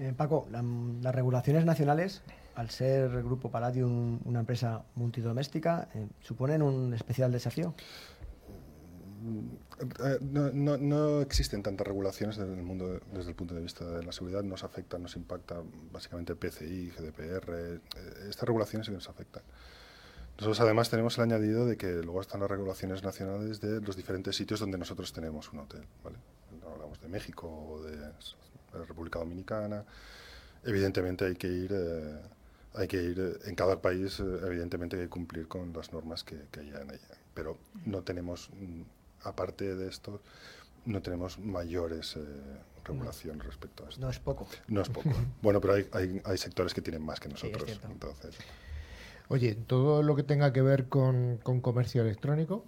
Eh, Paco, las regulaciones nacionales, al ser el Grupo Palladium una empresa multidoméstica, eh, ¿suponen un especial desafío? Eh, no, existen tantas regulaciones en el mundo desde el punto de vista de la seguridad. Nos afecta, nos impacta básicamente PCI, GDPR. estas regulaciones sí nos afectan. Nosotros además tenemos el añadido de que luego están las regulaciones nacionales de los diferentes sitios donde nosotros tenemos un hotel. Hablamos de México o de República Dominicana. Evidentemente hay que ir, eh, hay que ir eh, en cada país, eh, evidentemente hay que cumplir con las normas que, que haya en ella. Pero no tenemos, mm, aparte de esto, no tenemos mayores regulaciones respecto a esto. No es poco. No es poco. bueno, pero hay, hay, hay, sectores que tienen más que nosotros. entonces. Oye, todo lo que tenga que ver con, comercio electrónico,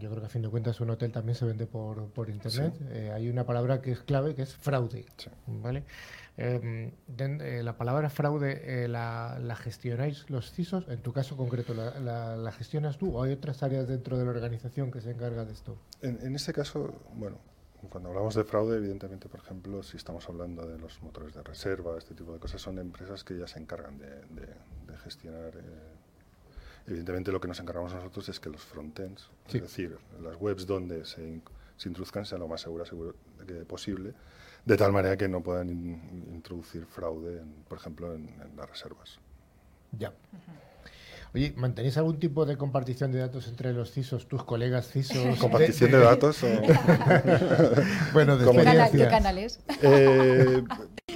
yo creo que a fin de cuentas un hotel también se vende por, por internet. Eh, hay una palabra que es clave, que es fraude. ¿vale? Em, eh, la palabra fraude eh, la, gestionáis los CISOs, en tu caso concreto, la, gestionas tú o hay otras áreas dentro de la organización que se encarga de esto? En, en este caso, bueno, cuando hablamos de fraude, evidentemente, por ejemplo, si estamos hablando de los motores de reserva, este tipo de cosas, son empresas que ya se encargan de, gestionar. Evidentemente, lo que nos encargamos nosotros es que los frontends, es decir, las webs donde se, se, introduzcan sean lo más seguras seguro que posible, de tal manera que no puedan introducir fraude, por ejemplo, en, las reservas. Ya. Oye, ¿mantenéis algún tipo de compartición de datos entre los CISOs, tus colegas CISOs? ¿Compartición de, datos? O... bueno, de ¿Qué, canales? Eh,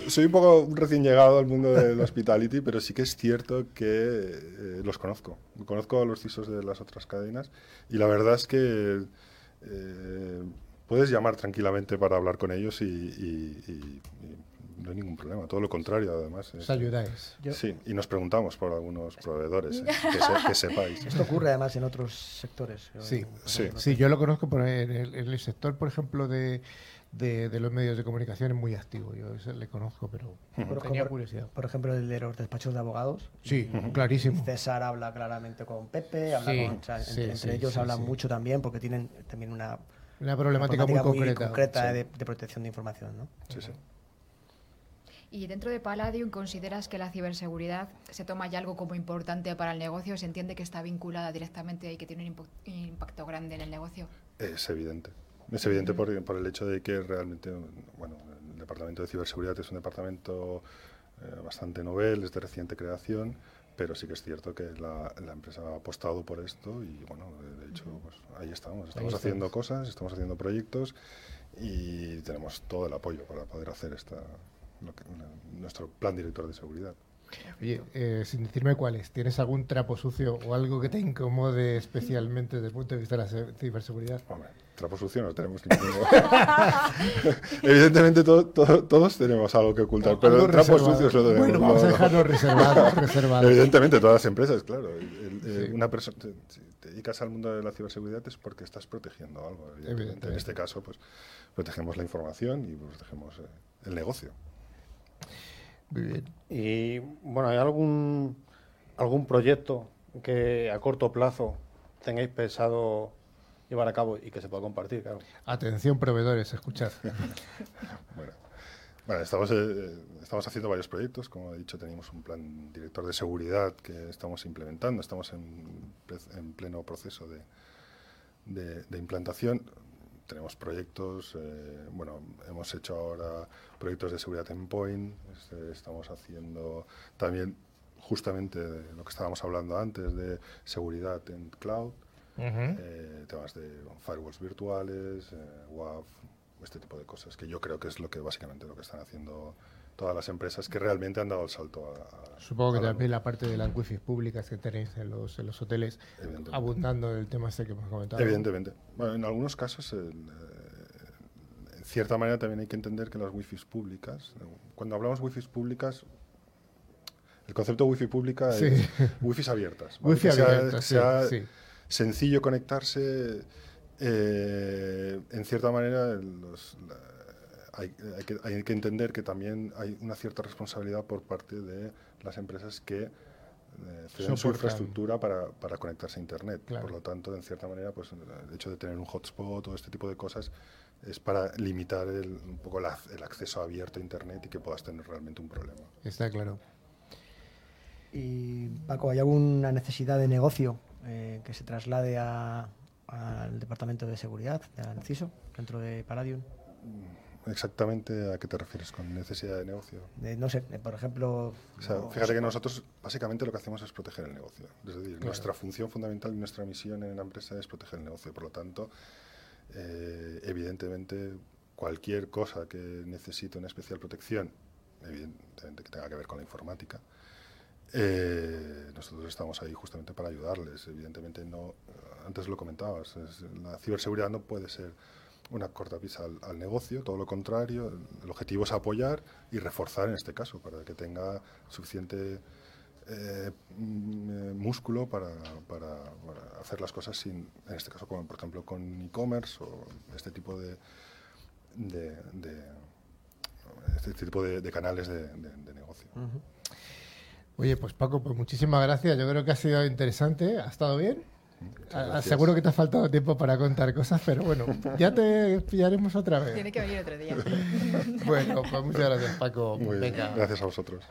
soy un poco recién llegado al mundo del hospitality, pero sí que es cierto que eh, los conozco. Conozco a los CISOs de las otras cadenas y la verdad es que eh, puedes llamar tranquilamente para hablar con ellos y no hay ningún problema, todo lo contrario, además. ¿Os ayudáis? Sí, y nos preguntamos por algunos proveedores, ¿eh? que, sepáis. Esto ocurre además en otros sectores. Sí, sí. sí yo lo conozco por en el, sector, por ejemplo, de, de, los medios de comunicación es muy activo. Yo le conozco, pero por tenía curiosidad. Por ejemplo, el de los despachos de abogados. Sí, clarísimo. César habla claramente con Pepe, habla con, entre, ellos hablan mucho también porque tienen también una, una problemática, muy, concreta, de, de, protección de información. ¿no? Sí, sí. Y dentro de Palladium, ¿consideras que la ciberseguridad se toma ya algo como importante para el negocio? ¿Se entiende que está vinculada directamente y que tiene un impacto grande en el negocio? Es evidente. Es evidente por, el hecho de que realmente, bueno, el Departamento de Ciberseguridad es un departamento eh, bastante novel, es de reciente creación, pero sí que es cierto que la, empresa ha apostado por esto y, bueno, de hecho, pues, ahí estamos. Estamos haciendo cosas, estamos haciendo proyectos y tenemos todo el apoyo para poder hacer esta, nuestro plan director de seguridad. Oye, eh, sin decirme cuáles, ¿tienes algún trapo sucio o algo que te incomode especialmente desde el punto de vista de la ciberseguridad? Hombre, trapo sucio no tenemos ninguno. Evidentemente todos tenemos algo que ocultar, pero trapo sucio lo tenemos. Bueno, vamos a dejarlo reservado, Evidentemente todas las empresas, claro. Eh, una persona, si te dedicas al mundo de la ciberseguridad es porque estás protegiendo algo. Evidentemente. En este caso, pues protegemos la información y protegemos eh, el negocio. Y bueno, ¿hay algún, algún proyecto que a corto plazo tengáis pensado llevar a cabo y que se pueda compartir? Claro. Atención, proveedores, escuchad. bueno. estamos, eh, estamos haciendo varios proyectos. Como he dicho, tenemos un plan director de seguridad que estamos implementando. Estamos en, en pleno proceso de, de implantación tenemos proyectos, eh, bueno, hemos hecho ahora proyectos de seguridad endpoint, este, estamos haciendo también justamente de lo que estábamos hablando antes, de seguridad en cloud, eh, temas de firewalls virtuales, eh, WAF, este tipo de cosas, que yo creo que es lo que básicamente lo que están haciendo todas las empresas que realmente han dado el salto a... Supongo que también la parte de las wifi públicas que tenéis en los, en los hoteles, abundando del tema este que hemos comentado. Evidentemente. Bueno, en algunos casos, eh, en cierta manera también hay que entender que las wifi públicas, cuando hablamos wifi públicas, el concepto wifi pública es wifi abiertas. Wifi abiertas, sí, sencillo conectarse, eh, en cierta manera hay, que, entender que también hay una cierta responsabilidad por parte de las empresas que eh, ceden su infraestructura para, conectarse a Internet. Por lo tanto, en cierta manera, pues el hecho de tener un hotspot o este tipo de cosas es para limitar un poco el acceso abierto a Internet y que puedas tener realmente un problema. Está claro. Y Paco, ¿hay alguna necesidad de negocio eh, que se traslade al Departamento de Seguridad, al CISO, dentro de Palladium? Exactamente a qué te refieres con necesidad de negocio. no sé, por ejemplo... fíjate que nosotros básicamente lo que hacemos es proteger el negocio. Es decir, nuestra función fundamental y nuestra misión en la empresa es proteger el negocio. Por lo tanto, eh, evidentemente, cualquier cosa que necesite una especial protección, evidentemente que tenga que ver con la informática, eh, nosotros estamos ahí justamente para ayudarles. Evidentemente, no, antes lo comentabas, la ciberseguridad no puede ser una cortapisa al, al negocio, todo lo contrario. El, objetivo es apoyar y reforzar en este caso, para que tenga suficiente eh, mm, músculo para, para, hacer las cosas sin, en este caso, como por ejemplo con e-commerce o este tipo de, este tipo de, canales de, negocio. Oye, pues Paco, pues muchísimas gracias. Yo creo que ha sido interesante. ¿Ha estado bien? Seguro que te ha faltado tiempo para contar cosas, pero bueno, ya te pillaremos otra vez. Tiene que venir otro día. bueno, pues muchas gracias, Paco. Muy bien. Gracias a vosotros.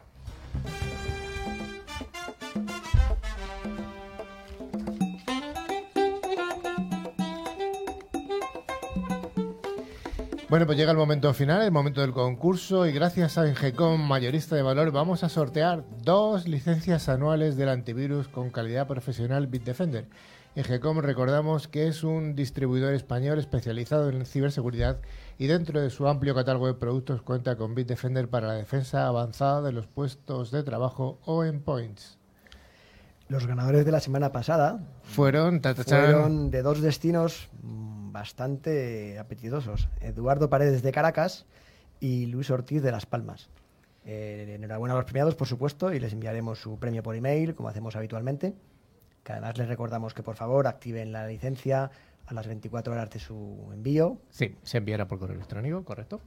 Bueno, pues llega el momento final, el momento del concurso y gracias a Ingecom Mayorista de Valor vamos a sortear dos licencias anuales del antivirus con calidad profesional Bitdefender. Ingecom recordamos que es un distribuidor español especializado en ciberseguridad y dentro de su amplio catálogo de productos cuenta con Bitdefender para la defensa avanzada de los puestos de trabajo o endpoints. Los ganadores de la semana pasada fueron, fueron de dos destinos bastante apetitosos. Eduardo Paredes de Caracas y Luis Ortiz de Las Palmas. Eh, enhorabuena a los premiados, por supuesto, y les enviaremos su premio por email, como hacemos habitualmente. Que además les recordamos que por favor activen la licencia a las 24 horas de su envío. Sí, se enviará por correo electrónico, correcto.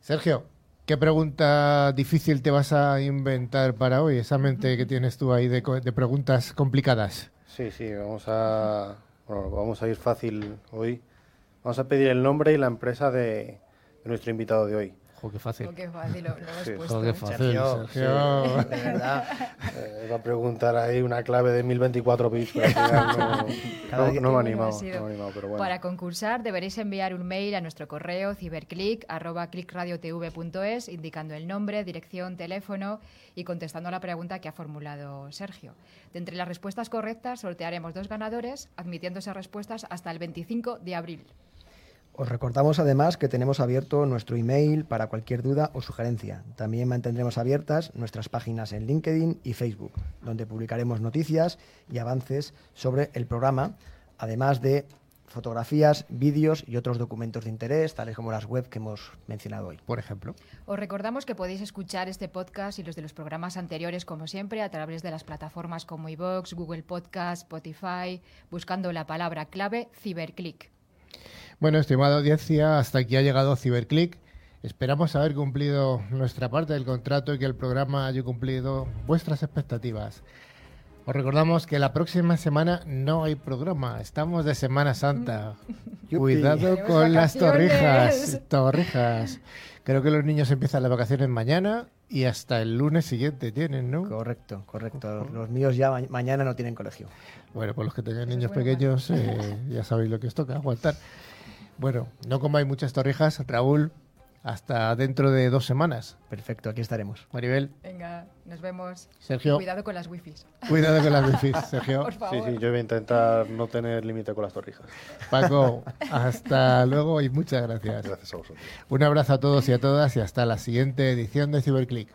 Sergio, ¿qué pregunta difícil te vas a inventar para hoy? Esa mente que tienes tú ahí de preguntas complicadas. Sí, sí, vamos a bueno, vamos a ir fácil hoy. Vamos a pedir el nombre y la empresa de nuestro invitado de hoy qué fácil. qué fácil, lo, qué fácil, Sergio. De verdad. Eh, va a preguntar ahí una clave de 1024 bits, pero al final no, no, me ha animado, pero bueno. Para concursar deberéis enviar un mail a nuestro correo ciberclick.clickradiotv.es indicando el nombre, dirección, teléfono y contestando a la pregunta que ha formulado Sergio. De entre las respuestas correctas sortearemos dos ganadores, admitiendo esas respuestas hasta el 25 de abril. Os recordamos además que tenemos abierto nuestro email para cualquier duda o sugerencia. También mantendremos abiertas nuestras páginas en LinkedIn y Facebook, donde publicaremos noticias y avances sobre el programa, además de fotografías, vídeos y otros documentos de interés, tales como las web que hemos mencionado hoy. Por ejemplo. Os recordamos que podéis escuchar este podcast y los de los programas anteriores, como siempre, a través de las plataformas como iVoox, Google Podcast, Spotify, buscando la palabra clave Ciberclick. Bueno, estimada audiencia, hasta aquí ha llegado Ciberclick. Esperamos haber cumplido nuestra parte del contrato y que el programa haya cumplido vuestras expectativas. Os recordamos que la próxima semana no hay programa, estamos de Semana Santa. Cuidado con las torrijas, torrijas. Creo que los niños empiezan las vacaciones mañana y hasta el lunes siguiente tienen, ¿no? Correcto, correcto. Los míos ya mañana no tienen colegio. Bueno, pues los que tengan niños pequeños eh, ya sabéis lo que os toca, aguantar. Bueno, no comáis muchas torrijas. Raúl, Hasta dentro de dos semanas. Perfecto, aquí estaremos. Maribel, Venga, nos vemos. Sergio. Cuidado con las wifis. cuidado con las wifi, Sergio. Por Sí, favor. sí, yo voy a intentar no tener límite con las torrijas. Paco, hasta luego y muchas gracias. Gracias a vosotros. Un abrazo a todos y a todas y hasta la siguiente edición de Cyberclick.